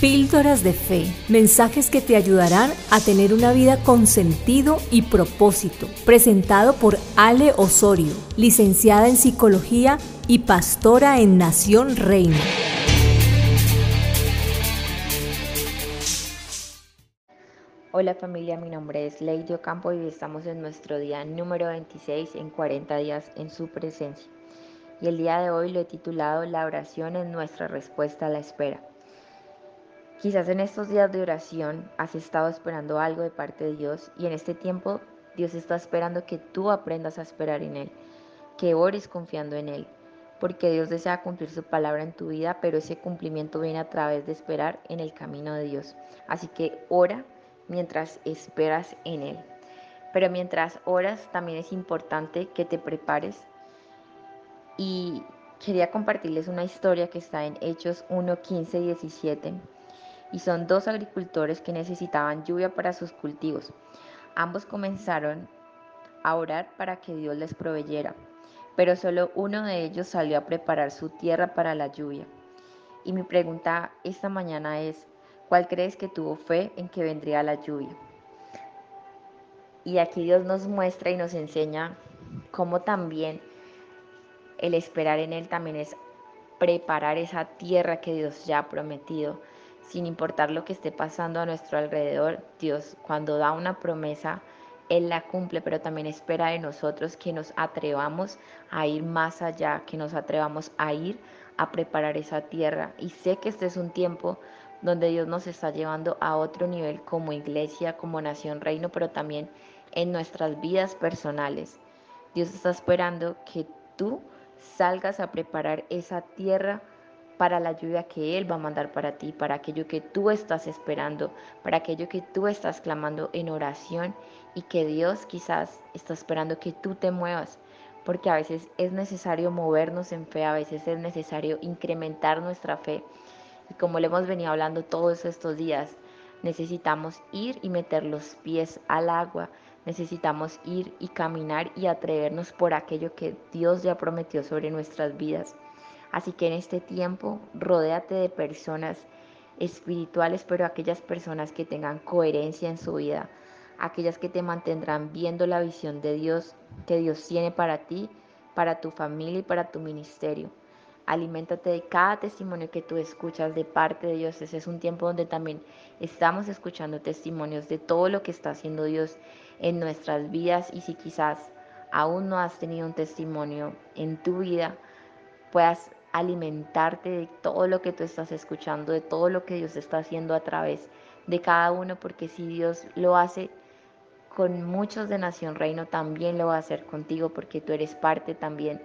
Píldoras de Fe, mensajes que te ayudarán a tener una vida con sentido y propósito. Presentado por Ale Osorio, licenciada en Psicología y pastora en Nación Reina. Hola familia, mi nombre es Lady Ocampo y estamos en nuestro día número 26 en 40 días en su presencia. Y el día de hoy lo he titulado La oración es nuestra respuesta a la espera. Quizás en estos días de oración has estado esperando algo de parte de Dios y en este tiempo Dios está esperando que tú aprendas a esperar en Él, que ores confiando en Él, porque Dios desea cumplir su palabra en tu vida, pero ese cumplimiento viene a través de esperar en el camino de Dios. Así que ora mientras esperas en Él. Pero mientras oras también es importante que te prepares y quería compartirles una historia que está en Hechos 1, 15 y 17 y son dos agricultores que necesitaban lluvia para sus cultivos. Ambos comenzaron a orar para que Dios les proveyera, pero solo uno de ellos salió a preparar su tierra para la lluvia. Y mi pregunta esta mañana es, ¿cuál crees que tuvo fe en que vendría la lluvia? Y aquí Dios nos muestra y nos enseña cómo también el esperar en Él también es preparar esa tierra que Dios ya ha prometido sin importar lo que esté pasando a nuestro alrededor, Dios cuando da una promesa, Él la cumple, pero también espera de nosotros que nos atrevamos a ir más allá, que nos atrevamos a ir a preparar esa tierra. Y sé que este es un tiempo donde Dios nos está llevando a otro nivel como iglesia, como nación reino, pero también en nuestras vidas personales. Dios está esperando que tú salgas a preparar esa tierra para la lluvia que Él va a mandar para ti, para aquello que tú estás esperando, para aquello que tú estás clamando en oración y que Dios quizás está esperando que tú te muevas, porque a veces es necesario movernos en fe, a veces es necesario incrementar nuestra fe. Y como le hemos venido hablando todos estos días, necesitamos ir y meter los pies al agua, necesitamos ir y caminar y atrevernos por aquello que Dios ya prometió sobre nuestras vidas. Así que en este tiempo, rodéate de personas espirituales, pero aquellas personas que tengan coherencia en su vida, aquellas que te mantendrán viendo la visión de Dios que Dios tiene para ti, para tu familia y para tu ministerio. Aliméntate de cada testimonio que tú escuchas de parte de Dios. Ese es un tiempo donde también estamos escuchando testimonios de todo lo que está haciendo Dios en nuestras vidas y si quizás aún no has tenido un testimonio en tu vida, puedas alimentarte de todo lo que tú estás escuchando, de todo lo que Dios está haciendo a través de cada uno, porque si Dios lo hace con muchos de Nación Reino, también lo va a hacer contigo, porque tú eres parte también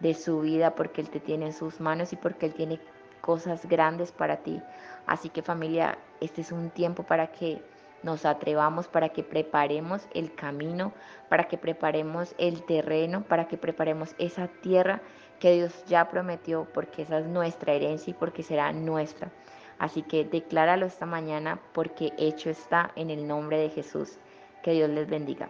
de su vida, porque Él te tiene en sus manos y porque Él tiene cosas grandes para ti. Así que familia, este es un tiempo para que nos atrevamos, para que preparemos el camino, para que preparemos el terreno, para que preparemos esa tierra que Dios ya prometió, porque esa es nuestra herencia y porque será nuestra. Así que decláralo esta mañana porque hecho está en el nombre de Jesús. Que Dios les bendiga.